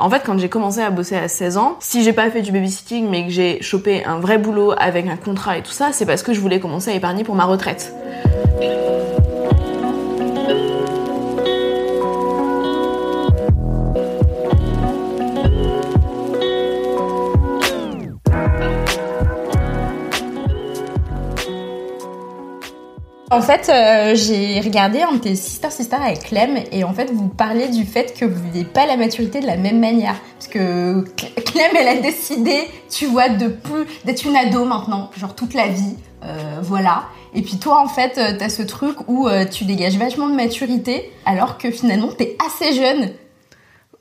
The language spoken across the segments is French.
En fait, quand j'ai commencé à bosser à 16 ans, si j'ai pas fait du babysitting mais que j'ai chopé un vrai boulot avec un contrat et tout ça, c'est parce que je voulais commencer à épargner pour ma retraite. En fait, euh, j'ai regardé un de tes Sister Sister avec Clem et en fait, vous parlez du fait que vous n'avez pas la maturité de la même manière. Parce que Clem, elle a décidé, tu vois, de plus d'être une ado maintenant, genre toute la vie, euh, voilà. Et puis toi, en fait, euh, t'as ce truc où tu dégages vachement de maturité, alors que finalement, t'es assez jeune.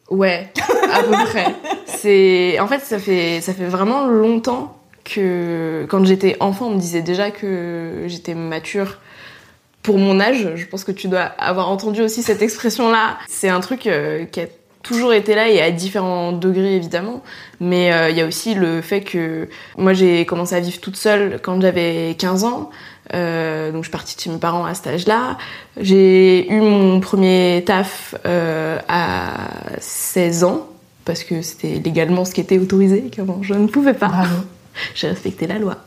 Ouais, à peu près. C'est, en fait, ça fait, ça fait vraiment longtemps que quand j'étais enfant, on me disait déjà que j'étais mature pour mon âge. Je pense que tu dois avoir entendu aussi cette expression-là. C'est un truc euh, qui a toujours été là et à différents degrés évidemment. Mais euh, il y a aussi le fait que moi j'ai commencé à vivre toute seule quand j'avais 15 ans. Euh, donc je suis partie de chez mes parents à cet âge-là. J'ai eu mon premier taf à 16 ans parce que c'était légalement ce qui était autorisé. Je ne pouvais pas. J'ai respecté la loi.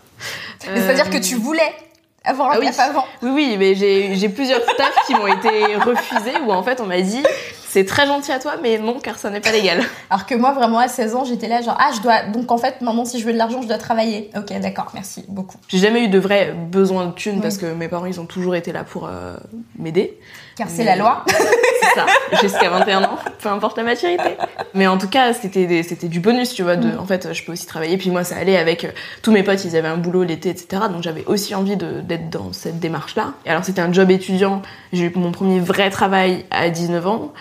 C'est-à-dire que tu voulais avoir un ah oui. avant. Oui, oui, mais j'ai plusieurs tafs qui m'ont été refusés où en fait on m'a dit c'est très gentil à toi, mais non, car ça n'est pas légal. Alors que moi, vraiment, à 16 ans, j'étais là, genre, ah, je dois. Donc en fait, maintenant, si je veux de l'argent, je dois travailler. Ok, d'accord, merci beaucoup. J'ai jamais eu de vrai besoin de thunes parce que mes parents, ils ont toujours été là pour euh, m'aider. Car c'est la loi. c'est ça, jusqu'à 21 ans, peu importe la maturité. Mais en tout cas, c'était c'était du bonus, tu vois. De, En fait, je peux aussi travailler. Puis moi, ça allait avec euh, tous mes potes, ils avaient un boulot l'été, etc. Donc j'avais aussi envie d'être dans cette démarche-là. Alors, c'était un job étudiant. J'ai eu mon premier vrai travail à 19 ans.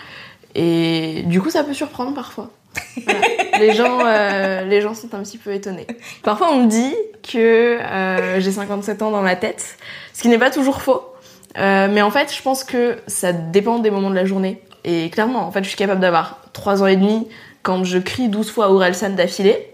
Et du coup, ça peut surprendre parfois. les, gens, euh, les gens sont un petit peu étonnés. Parfois, on me dit que euh, j'ai 57 ans dans ma tête, ce qui n'est pas toujours faux. Euh, mais en fait, je pense que ça dépend des moments de la journée. Et clairement, en fait, je suis capable d'avoir 3 ans et demi quand je crie 12 fois Orelsan d'affilée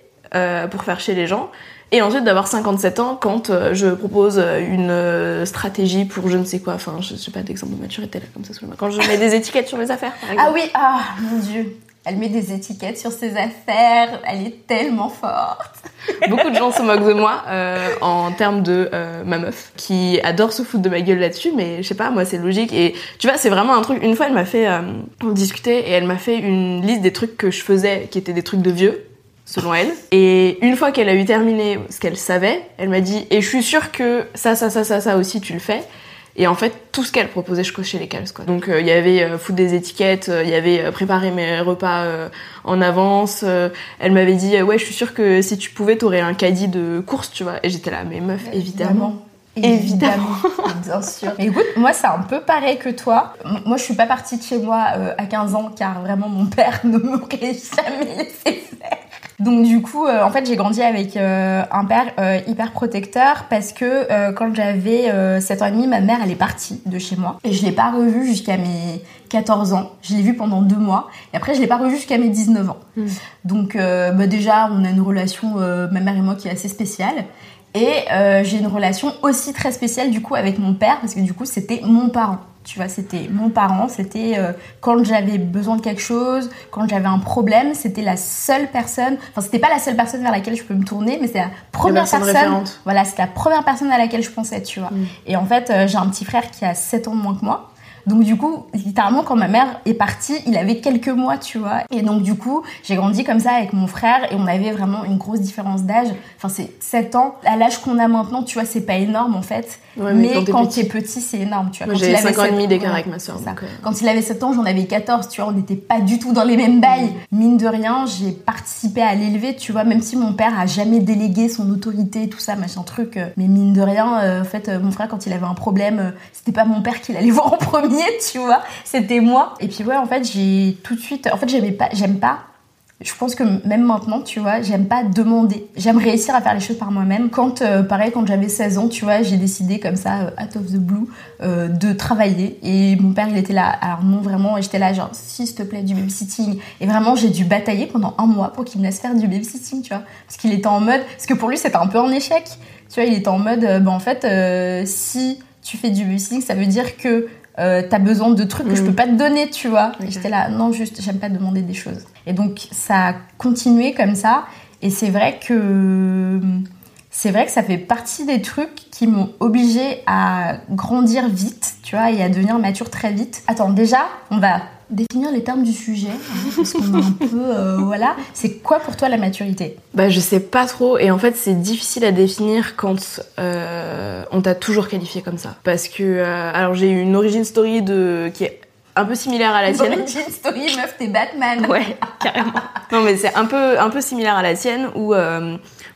pour faire chier les gens. Et ensuite d'avoir 57 ans quand euh, je propose euh, une euh, stratégie pour je ne sais quoi. Enfin, je sais pas d'exemple de maturité là, comme ça Quand je mets des étiquettes sur mes affaires, par exemple. Ah oui, ah mon dieu. Elle met des étiquettes sur ses affaires, elle est tellement forte. Beaucoup de gens se moquent de moi en termes de ma meuf, qui adore se foutre de ma gueule là-dessus, mais je sais pas, moi c'est logique. Et tu vois, c'est vraiment un truc. Une fois, elle m'a fait, on discutait et elle m'a fait une liste des trucs que je faisais qui étaient des trucs de vieux selon elle. Et une fois qu'elle a eu terminé ce qu'elle savait, elle m'a dit et je suis sûre que ça, ça, ça, ça, ça aussi tu le fais. Et en fait, tout ce qu'elle proposait, je cochais les cases. Quoi. Donc euh, il y avait euh, foutre des étiquettes, euh, il y avait préparer mes repas en avance. elle m'avait dit ouais, je suis sûre que si tu pouvais, t'aurais un caddie de course, tu vois. Et j'étais là, mais meuf, évidemment. Évidemment. Bien sûr. Mais écoute, moi, c'est un peu pareil que toi. Moi, je suis pas partie de chez moi à 15 ans car vraiment mon père ne m'aurait jamais laissé faire. Donc du coup, euh, en fait, j'ai grandi avec euh, un père euh, hyper protecteur parce que quand j'avais 7 ans et demi, ma mère, elle est partie de chez moi. Et je l'ai pas revue jusqu'à mes 14 ans. Je l'ai vue pendant deux mois. Et après, je l'ai pas revue jusqu'à mes 19 ans. Hmm. Donc bah, déjà, on a une relation, ma mère et moi, qui est assez spéciale. Et j'ai une relation aussi très spéciale du coup avec mon père parce que du coup, c'était mon parent. Tu vois, c'était mon parent, c'était euh, quand j'avais besoin de quelque chose, quand j'avais un problème, c'était la seule personne, enfin c'était pas la seule personne vers laquelle je peux me tourner, mais c'est la première personne. Voilà, c'est la première personne à laquelle je pensais, tu vois. Mm. Et en fait, euh, j'ai un petit frère qui a 7 ans de moins que moi. Donc du coup, littéralement, quand ma mère est partie, il avait quelques mois, tu vois. Et donc du coup, j'ai grandi comme ça avec mon frère et on avait vraiment une grosse différence d'âge. Enfin, c'est 7 ans. À l'âge qu'on a maintenant, tu vois, c'est pas énorme en fait. Ouais, mais mais, quand t'es quand petit- petit, c'est énorme, tu vois. Moi, Quand il avait 5 ans et demi d'écart avec ma soeur. donc, euh, Quand il avait 7 ans, j'en avais 14, tu vois, on n'était pas du tout dans les mêmes bails. Mine de rien, j'ai participé à l'élever, tu vois, même si mon père a jamais délégué son autorité, tout ça, machin truc. euh, Mais mine de rien, euh, en fait, mon frère, quand il avait un problème, euh, c'était pas mon père qui l'allait voir en premier, tu vois, c'était moi. Et puis ouais, en fait, j'ai tout de suite, en fait, j'aimais pas, j'aime pas je pense que même maintenant, tu vois, j'aime pas demander. J'aime réussir à faire les choses par moi-même. Quand, euh, pareil, quand j'avais 16 ans, tu vois, j'ai décidé comme ça, euh, out of the blue, euh, de travailler. Et mon père, il était là. Alors non, vraiment, j'étais là, genre, s'il te plaît, du babysitting. Et vraiment, j'ai dû batailler pendant un mois pour qu'il me laisse faire du babysitting, tu vois. Parce qu'il était en mode, parce que pour lui, c'était un peu un échec. Tu vois, il était en mode, ben en fait, si tu fais du babysitting, ça veut dire que euh, t'as besoin de trucs que je Mhm. peux pas te donner, tu vois. Et j'étais là, non, juste, j'aime pas demander des choses. Et donc, ça a continué comme ça. Et c'est vrai que. C'est vrai que ça fait partie des trucs qui m'ont obligée à grandir vite, tu vois, et à devenir mature très vite. Attends, déjà, on va définir les termes du sujet, hein, parce qu'on a un peu. euh, voilà. C'est quoi pour toi la maturité? Bah, je sais pas trop, et en fait, c'est difficile à définir quand euh, on t'a toujours qualifié comme ça. Parce que, euh, alors, j'ai eu une origin story de qui est un peu similaire à la tienne. Origin story, meuf, t'es Batman. Ouais, carrément. Non, mais c'est un peu, un peu similaire à la tienne où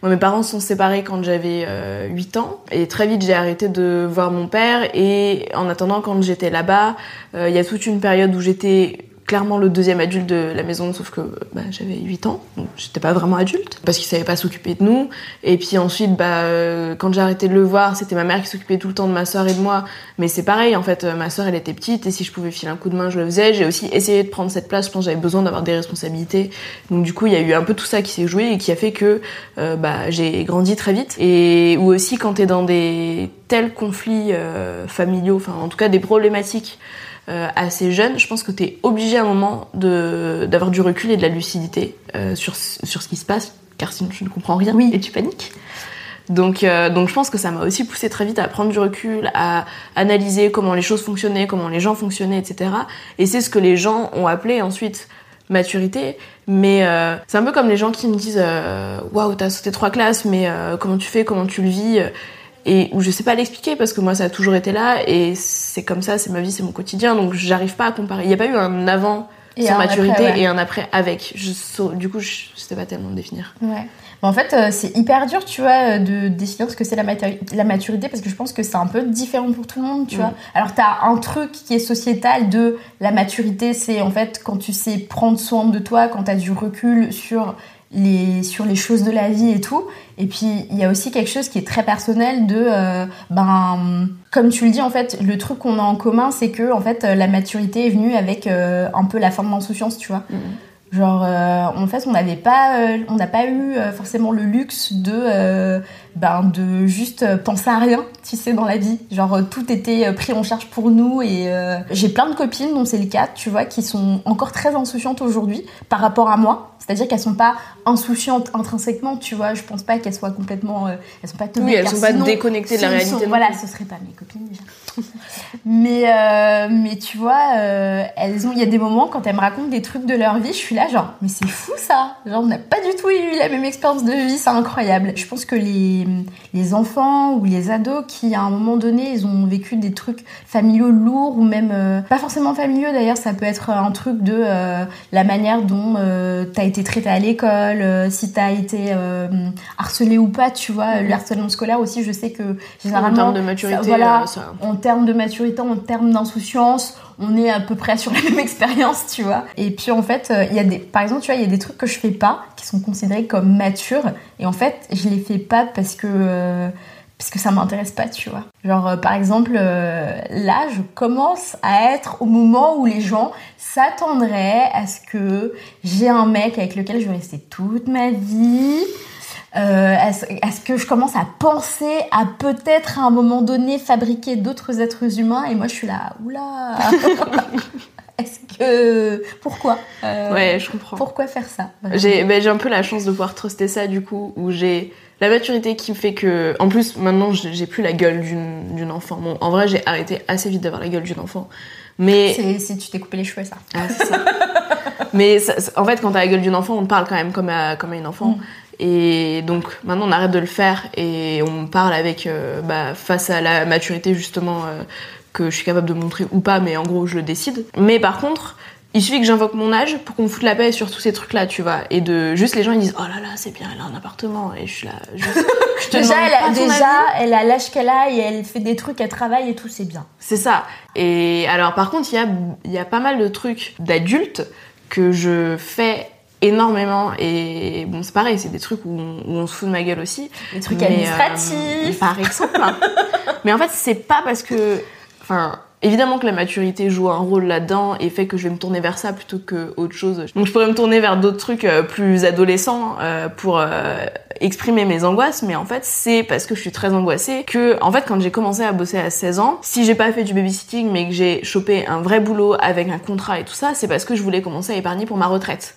moi, mes parents sont séparés quand j'avais euh, 8 ans. Et très vite j'ai arrêté de voir mon père. Et en attendant quand j'étais là-bas, euh, il y a toute une période où j'étais clairement le deuxième adulte de la maison sauf que bah, j'avais 8 ans donc j'étais pas vraiment adulte parce qu'il savait pas s'occuper de nous. Et puis ensuite bah euh, quand j'ai arrêté de le voir c'était ma mère qui s'occupait tout le temps de ma soeur et de moi. Mais c'est pareil en fait euh, ma soeur elle était petite et si je pouvais filer un coup de main je le faisais. J'ai aussi essayé de prendre cette place je pense que j'avais besoin d'avoir des responsabilités. Donc du coup il y a eu un peu tout ça qui s'est joué et qui a fait que euh, bah, j'ai grandi très vite. Et ou aussi quand t'es dans des tels conflits familiaux enfin en tout cas des problématiques euh, assez jeune, je pense que tu es obligé à un moment de d'avoir du recul et de la lucidité euh, sur, sur ce qui se passe, car sinon tu ne comprends rien Oui. et tu paniques. Donc, euh, donc je pense que ça m'a aussi poussé très vite à prendre du recul, à analyser comment les choses fonctionnaient, comment les gens fonctionnaient, etc. Et c'est ce que les gens ont appelé ensuite maturité. Mais euh, c'est un peu comme les gens qui me disent waouh t'as sauté trois classes, mais euh, comment tu fais, comment tu le vis? Et où je sais pas l'expliquer parce que moi ça a toujours été là et c'est comme ça, c'est ma vie, c'est mon quotidien, donc j'arrive pas à comparer. Il n'y a pas eu un avant Et sans maturité après, ouais. et un après avec. Je, du coup, je, je sais pas tellement le définir. Ouais. Mais en fait, euh, c'est hyper dur, tu vois, euh, de définir ce que c'est la, la maturité parce que je pense que c'est un peu différent pour tout le monde, tu Mm. vois. Alors, t'as un truc qui est sociétal de la maturité, c'est en fait quand tu sais prendre soin de toi, quand t'as du recul sur les, sur les choses de la vie et tout. Et puis, il y a aussi quelque chose qui est très personnel de, euh, ben, comme tu le dis, en fait, le truc qu'on a en commun, c'est que, en fait, la maturité est venue avec euh, un peu la forme d'insouciance, tu vois. Genre, euh, en fait, on n'avait pas, on n'a pas eu forcément le luxe de, ben, de juste euh, penser à rien, tu sais, dans la vie. Genre, euh, tout était euh, pris en charge pour nous et euh, j'ai plein de copines dont c'est le cas, tu vois, qui sont encore très insouciantes aujourd'hui par rapport à moi. C'est-à-dire qu'elles sont pas insouciantes intrinsèquement, tu vois. Je pense pas qu'elles soient complètement, euh, elles sont pas Oui, elles sont pas sinon, déconnectées de la réalité. sont- voilà, ce serait pas mes copines déjà. mais, euh, mais tu vois, elles ont, il y a des moments quand elles me racontent des trucs de leur vie, je suis là genre, mais c'est fou ça. Genre, on n'a pas du tout eu la même expérience de vie, c'est incroyable. Je pense que les, les enfants ou les ados qui, à un moment donné, ils ont vécu des trucs familiaux lourds ou même euh, pas forcément familiaux d'ailleurs, ça peut être un truc de euh, la manière dont euh, t'as été traité à l'école, euh, si t'as été euh, harcelé ou pas, tu vois. Le harcèlement scolaire aussi, je sais que En généralement, termes de maturité, ça- voilà, euh, ça- en termes de maturité, en termes d'insouciance, on est à peu près sur la même expérience, tu vois. Et puis en fait, euh, il y a des, par exemple, tu vois, il y a des trucs que je fais pas qui sont considérés comme matures, et en fait, je les fais pas parce que euh, parce ça m'intéresse pas, tu vois. Genre, euh, par exemple, euh, là, je commence à être au moment où les gens s'attendraient à ce que j'ai un mec avec lequel je vais rester toute ma vie. Euh, à, ce, à ce que je commence à penser à peut-être à un moment donné fabriquer d'autres êtres humains et moi je suis là oula est-ce que pourquoi Euh, Ouais, je comprends. pourquoi faire ça vraiment? J'ai un peu la chance de pouvoir truster ça du coup, où j'ai la maturité qui me fait que. En plus, maintenant, j'ai plus la gueule d'une enfant. Bon, en vrai, j'ai arrêté assez vite d'avoir la gueule d'une enfant. Mais. c'est si tu t'es coupé les cheveux ça Ah, ça. Mais ça- en fait, quand t'as la gueule d'une enfant, on te parle quand même comme à, comme à une enfant. Et donc maintenant on arrête de le faire et on parle avec euh, bah, face à la maturité justement euh, que je suis capable de montrer ou pas, mais en gros je le décide. Mais par contre, il suffit que j'invoque mon âge pour qu'on me foute la paix sur tous ces trucs là, tu vois. Et de juste les gens ils disent oh là là c'est bien, elle a un appartement et je suis là. je te Déjà, elle a, déjà elle a l'âge qu'elle a et elle fait des trucs, elle travaille et tout, c'est bien. C'est ça. Et alors, par contre, il y a, il y a pas mal de trucs d'adultes que je fais énormément. Et bon, c'est pareil, c'est des trucs où on, où on se fout de ma gueule aussi. Des trucs Mais, administratifs. euh, par exemple. hein. Mais en fait, c'est pas parce que. Enfin. Évidemment que la maturité joue un rôle là-dedans et fait que je vais me tourner vers ça plutôt que autre chose. Donc je pourrais me tourner vers d'autres trucs euh, plus adolescents euh, pour euh, exprimer mes angoisses, mais en fait c'est parce que je suis très angoissée que en fait quand j'ai commencé à bosser à 16 ans, si j'ai pas fait du babysitting mais que j'ai chopé un vrai boulot avec un contrat et tout ça, c'est parce que je voulais commencer à épargner pour ma retraite.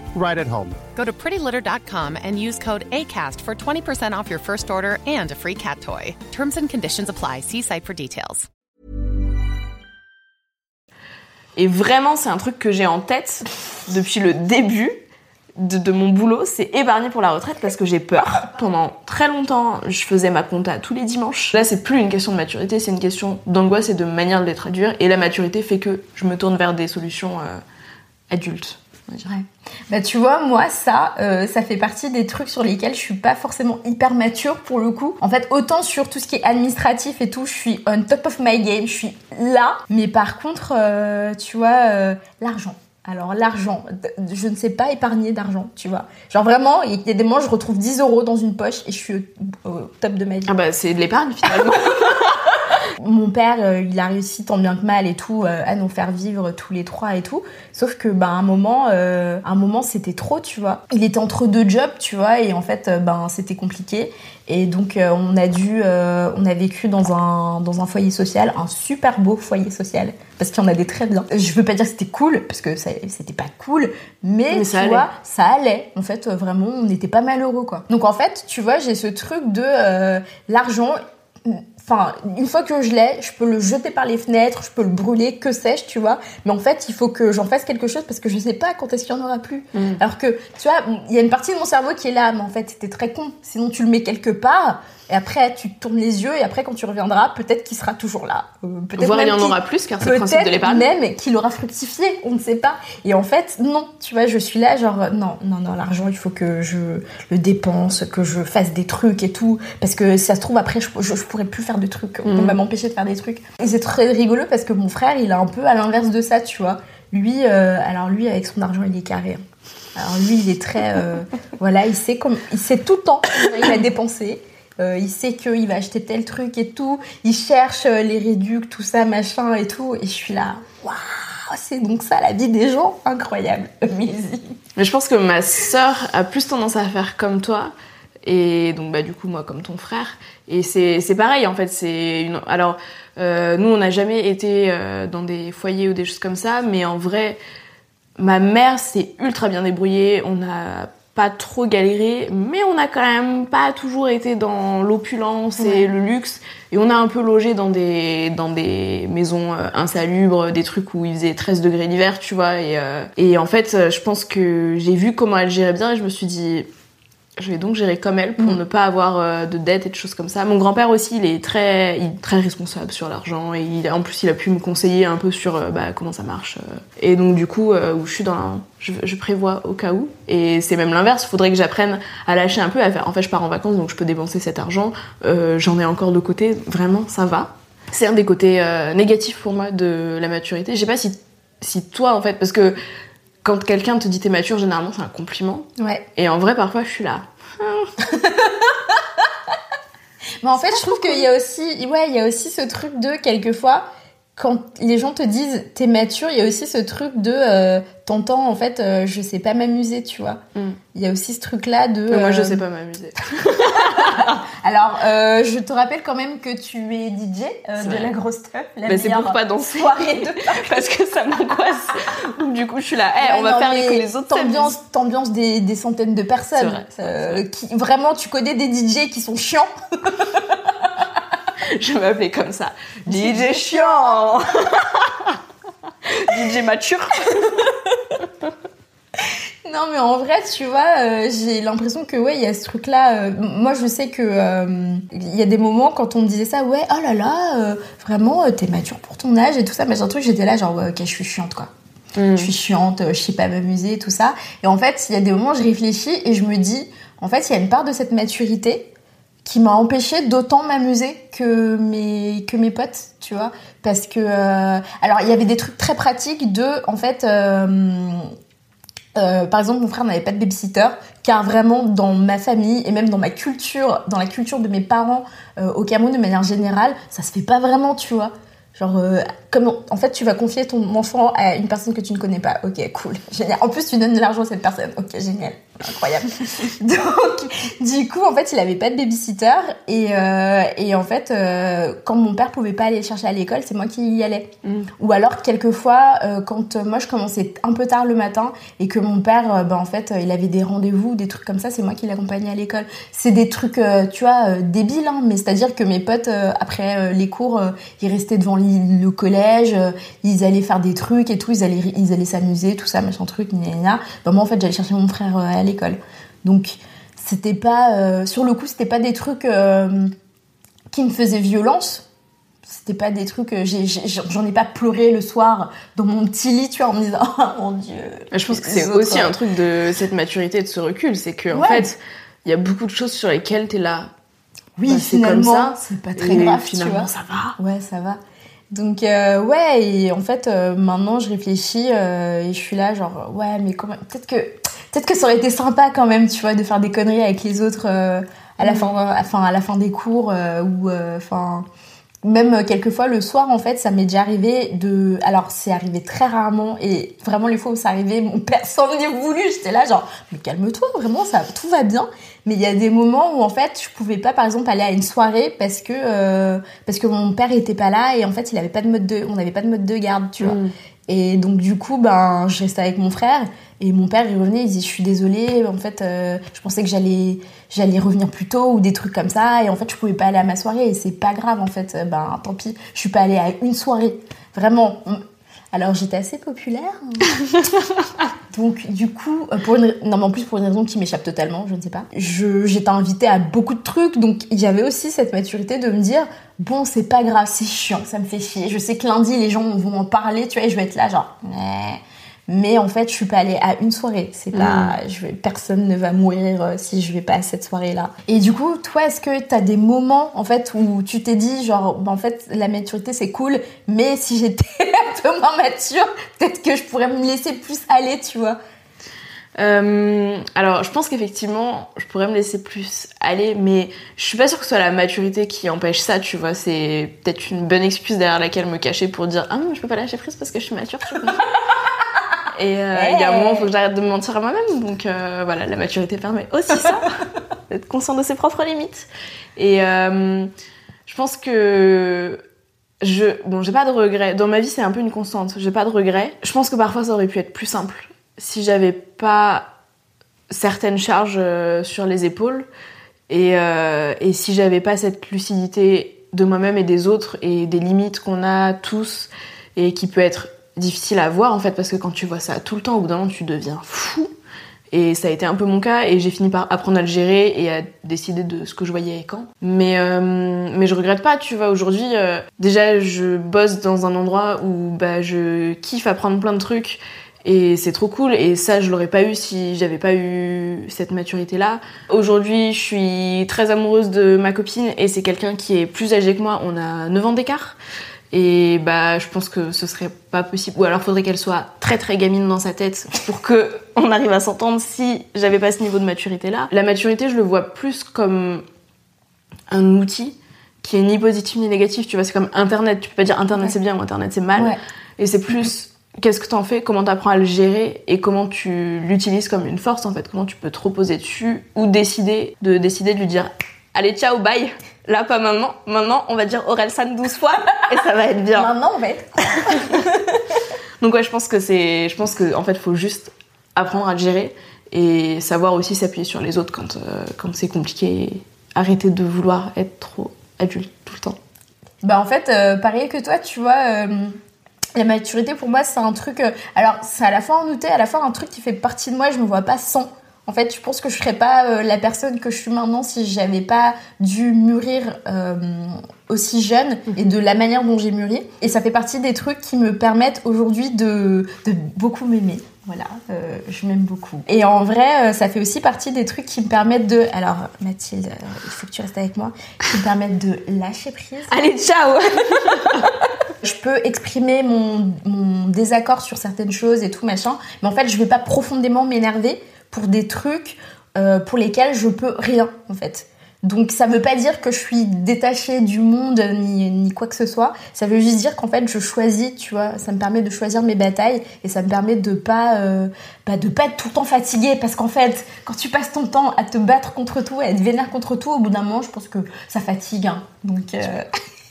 right at home. Go to prettylitter.com and use code ACAST for 20% off your first order and a free cat toy. Terms and conditions apply. See site for details. Et vraiment, c'est un truc que j'ai en tête depuis le début de, de mon boulot, c'est épargner pour la retraite parce que j'ai peur. Pendant très longtemps, je faisais ma compta tous les dimanches. Là, c'est plus une question de maturité, c'est une question d'angoisse et de manière de les traduire. Et la maturité fait que je me tourne vers des solutions euh, adultes. Ouais. Bah tu vois, moi ça, euh, ça fait partie des trucs sur lesquels je suis pas forcément hyper mature pour le coup. En fait, autant sur tout ce qui est administratif et tout, je suis on top of my game, je suis là. Mais par contre, euh, tu vois, euh, l'argent. Alors l'argent, je ne sais pas épargner d'argent, tu vois. Genre vraiment, il y a des moments, je retrouve 10 euros dans une poche et je suis au, au top de ma vie. Ah bah, c'est de l'épargne finalement. Mon père, euh, il a réussi tant bien que mal et tout euh, à nous faire vivre tous les trois et tout. Sauf que bah, à un moment, euh, à un moment c'était trop, tu vois. Il était entre deux jobs, tu vois, et en fait, ben c'était compliqué. Et donc on a dû, on a vécu dans un dans un foyer social, un super beau foyer social, parce qu'il y en a des très bien. Je veux pas dire que c'était cool, parce que ça- c'était pas cool, mais, Mais tu ça allait. vois, ça allait. En fait, vraiment, on était pas malheureux, quoi. Donc en fait, tu vois, j'ai ce truc de l'argent. Enfin, une fois que je l'ai, je peux le jeter par les fenêtres, je peux le brûler, que sais-je, tu vois. Mais en fait, il faut que j'en fasse quelque chose parce que je sais pas quand est-ce qu'il y en aura plus. Mm. Alors que, tu vois, il y a une partie de mon cerveau qui est là, mais en fait, c'était très con. Sinon, tu le mets quelque part, et après, tu te tournes les yeux, et après, quand tu reviendras, peut-être qu'il sera toujours là. Euh, peut-être Voire il en aura plus car c'est le principe de l'épargne. même qu'il aura fructifié, on ne sait pas. Et en fait, non, tu vois, je suis là, genre, non, non, non, l'argent, il faut que je le dépense, que je fasse des trucs et tout. Parce que si ça se trouve, après, je, je, je pourrais plus faire de trucs. On Mhm. va m'empêcher de faire des trucs. Et c'est très rigolo parce que mon frère, il est un peu à l'inverse de ça, tu vois. Lui, euh, alors lui, avec son argent, il est carré. hein. Alors lui, il est très, euh, voilà, il sait comme, il sait tout le temps il va dépenser. Euh, il sait qu'il va acheter tel truc et tout. Il cherche euh, les réducs, tout ça, machin et tout. Et je suis là, waouh, c'est donc ça la vie des gens, incroyable. Mais je pense que ma sœur a plus tendance à faire comme toi. Et donc, bah, du coup, moi, comme ton frère. Et c'est pareil, en fait. C'est. Alors, euh, nous, on n'a jamais été dans des foyers ou des choses comme ça. Mais en vrai, ma mère s'est ultra bien débrouillée. On n'a pas trop galéré. Mais on n'a quand même pas toujours été dans l'opulence et le luxe. Et on a un peu logé dans des, dans des maisons euh, insalubres, des trucs où il faisait 13 degrés l'hiver, tu vois. Et, euh, et en fait, euh, je pense que j'ai vu comment elle gérait bien et je me suis dit, je vais donc gérer comme elle pour Mm. ne pas avoir euh, de dettes et de choses comme ça. Mon grand-père aussi, il est très, il est très responsable sur l'argent et il, en plus, il a pu me conseiller un peu sur euh, bah, comment ça marche. euh. Et donc, du coup, où je suis dans la- je, je prévois au cas où. Et c'est même l'inverse. Il faudrait que j'apprenne à lâcher un peu, à faire. En fait, je pars en vacances, donc je peux dépenser cet argent. Euh, J'en ai encore de côté. Vraiment, ça va. C'est un des côtés euh, négatifs pour moi de la maturité. Je sais pas si, si toi, en fait, parce que quand quelqu'un te dit t'es mature, généralement, c'est un compliment. Ouais. Et en vrai, parfois, je suis là. Mais en fait, je trouve qu'il y a aussi, ouais, il y a aussi ce truc de quelquefois, quand les gens te disent t'es mature, il y a aussi ce truc de euh, t'entends en fait, euh, je sais pas m'amuser, tu vois. Mm. Il y a aussi ce truc là de. Mais moi, je euh, sais pas m'amuser. Alors je te rappelle quand même que tu es DJ de vrai. la grosse teuf. la Bah, c'est pour pas danser. soirée de Parce que ça m'angoisse. Du coup, je suis là, Eh, Ouais, on va non, faire mais les que les autres T'ambiances, t'ambiances des, des centaines de personnes. vrai, vrai, qui, vraiment, tu connais des DJ qui sont chiants. Je m'appeler comme ça. DJ chiant DJ mature Non, mais en vrai, tu vois, euh, j'ai l'impression que, ouais, il y a ce truc-là. euh, moi, je sais que euh, il y a des moments quand on me disait ça, ouais, oh là là, vraiment, t'es mature pour ton âge et tout ça. Mais j'ai un truc, j'étais là, genre, ouais, ok, je suis chiante, quoi. Mm. Je suis chiante, je sais pas m'amuser, tout ça. Et en fait, il y a des moments je réfléchis et je me dis, en fait, il y a une part de cette maturité qui m'a empêché d'autant m'amuser que mes que mes potes, tu vois, parce que euh, alors il y avait des trucs très pratiques de en fait euh, euh, par exemple, mon frère n'avait pas de babysitter, car vraiment dans ma famille et même dans ma culture, dans la culture de mes parents au Cameroun de manière générale, ça se fait pas vraiment, tu vois. Genre, euh, comme en fait, tu vas confier ton enfant à une personne que tu ne connais pas. Ok, cool, génial. En plus, tu donnes de l'argent à cette personne. Ok, génial, incroyable. Donc, du coup, en fait, il avait pas de babysitter et euh, et en fait, euh, quand mon père pouvait pas aller le chercher à l'école, c'est moi qui y allais. Mm. Ou alors quelquefois, euh, quand moi je commençais un peu tard le matin et que mon père, ben, en fait, il avait des rendez-vous, des trucs comme ça, c'est moi qui l'accompagnais à l'école. C'est des trucs, tu vois, débiles, hein, mais c'est-à-dire que mes potes, après les cours, ils restaient devant le collège, ils allaient faire des trucs et tout, ils allaient, ils allaient s'amuser, tout ça, machin truc, gna, gna. Ben, moi, en fait, j'allais chercher mon frère à l'école. Donc, c'était pas, euh, sur le coup, c'était pas des trucs euh, qui me faisaient violence, c'était pas des trucs euh, j'en ai pas pleuré le soir dans mon petit lit tu vois en me disant oh mon dieu Je pense que c'est aussi un truc de cette maturité de ce recul. C'est que, en fait, il y a beaucoup de choses sur lesquelles t'es là. oui Bah, finalement c'est pas très et grave tu finalement, vois ça va. ouais ça va donc euh, ouais et en fait euh, maintenant je réfléchis euh, et je suis là genre ouais mais comment peut-être que peut-être que ça aurait été sympa quand même tu vois de faire des conneries avec les autres euh, à la fin enfin à la fin des cours euh, ou euh, enfin même euh, quelquefois le soir en fait ça m'est déjà arrivé de alors c'est arrivé très rarement et vraiment les fois où ça arrivait mon père s'en est voulu j'étais là genre mais calme-toi vraiment ça tout va bien mais il y a des moments où en fait je pouvais pas par exemple aller à une soirée parce que euh, parce que mon père était pas là et en fait il avait pas de mode de on n'avait pas de mode de garde tu vois. Mm. Et donc du coup ben je restais avec mon frère et mon père il revenait il disait je suis désolée en fait euh, je pensais que j'allais j'allais revenir plus tôt ou des trucs comme ça. Et en fait je pouvais pas aller à ma soirée et c'est pas grave en fait. Euh, ben tant pis je suis pas allée à une soirée. Vraiment alors j'étais assez populaire donc du coup euh, pour une non mais en plus pour une raison qui m'échappe totalement je ne sais pas. J'étais invitée à beaucoup de trucs donc il y avait aussi cette maturité de me dire bon c'est pas grave c'est chiant ça me fait chier. Je sais que lundi les gens vont en parler tu vois et je vais être là genre. Mais en fait je suis pas allée à une soirée c'est pas je vais personne ne va mourir euh, si je vais pas à cette soirée là et du coup toi est-ce que t'as des moments en fait où tu t'es dit genre bah, en fait la maturité c'est cool mais si j'étais un peu moins mature peut-être que je pourrais me laisser plus aller tu vois? Euh, alors, je pense qu'effectivement, je pourrais me laisser plus aller, mais je suis pas sûre que ce soit la maturité qui empêche ça, tu vois. C'est peut-être une bonne excuse derrière laquelle me cacher pour dire Ah non, je peux pas lâcher prise parce que je suis mature, tu vois. Et euh, il y a un moment, il faut que j'arrête de me mentir à moi-même. Donc euh, voilà, la maturité permet aussi ça, d'être conscient de ses propres limites. Et euh, je pense que je bon, j'ai pas de regrets. Dans ma vie, c'est un peu une constante. J'ai pas de regrets. Je pense que parfois, ça aurait pu être plus simple si j'avais pas certaines charges euh, sur les épaules et, et si j'avais pas cette lucidité de moi-même et des autres et des limites qu'on a tous et qui peut être difficile à voir en fait parce que quand tu vois ça tout le temps au bout d'un moment tu deviens fou et ça a été un peu mon cas et j'ai fini par apprendre à le gérer et à décider de ce que je voyais et quand. Mais, euh, mais je regrette pas, tu vois, aujourd'hui, euh, déjà je bosse dans un endroit où bah, je kiffe apprendre plein de trucs et c'est trop cool et ça je l'aurais pas eu si j'avais pas eu cette maturité là. Aujourd'hui je suis très amoureuse de ma copine et c'est quelqu'un qui est plus âgé que moi, on a 9 ans d'écart. Et bah, je pense que ce serait pas possible. Ou alors, faudrait qu'elle soit très très gamine dans sa tête pour que on arrive à s'entendre si j'avais pas ce niveau de maturité là. La maturité, je le vois plus comme un outil qui est ni positif ni négatif. Tu vois, c'est comme Internet. Tu peux pas dire Internet Ouais. c'est bien ou Internet c'est mal. Ouais. Et c'est plus qu'est-ce que t'en fais, comment t'apprends à le gérer? Et comment tu l'utilises comme une force en fait? Comment tu peux te reposer dessus ou décider de décider de lui dire allez, ciao, bye? Là, pas maintenant. Maintenant, on va dire Orelsan 12 fois et ça va être bien. Maintenant, on va être. Donc ouais, je pense que c'est, je pense que en fait, faut juste apprendre à gérer et savoir aussi s'appuyer sur les autres quand euh, quand c'est compliqué. et Arrêter de vouloir être trop adulte tout le temps. Bah en fait, euh, pareil que toi, tu vois, euh, la maturité pour moi c'est un truc. alors c'est à la fois un outil, à la fois un truc qui fait partie de moi. Je me vois pas sans. En fait, je pense que je serais pas euh, la personne que je suis maintenant si j'avais pas dû mûrir euh, aussi jeune et de la manière dont j'ai mûri. Et ça fait partie des trucs qui me permettent aujourd'hui de, de beaucoup m'aimer. Voilà, euh, je m'aime beaucoup. Et en vrai, ça fait aussi partie des trucs qui me permettent de. Alors, Mathilde, il faut que tu restes avec moi. Qui me permettent de lâcher prise. Allez, ciao. Je peux exprimer mon, mon désaccord sur certaines choses et tout machin, mais en fait, je vais pas profondément m'énerver pour des trucs euh, pour lesquels je peux rien en fait. Donc ça veut pas dire que je suis détachée du monde ni, ni quoi que ce soit. Ça veut juste dire qu'en fait je choisis, tu vois. Ça me permet de choisir mes batailles et ça me permet de pas, euh, bah, de pas être tout le temps fatiguée parce qu'en fait quand tu passes ton temps à te battre contre tout, à être vénère contre tout, au bout d'un moment je pense que ça fatigue. hein. Donc euh,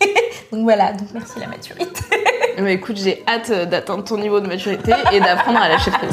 donc voilà. Donc merci la maturité. Bah, écoute, j'ai hâte d'atteindre ton niveau de maturité et d'apprendre à lâcher prise.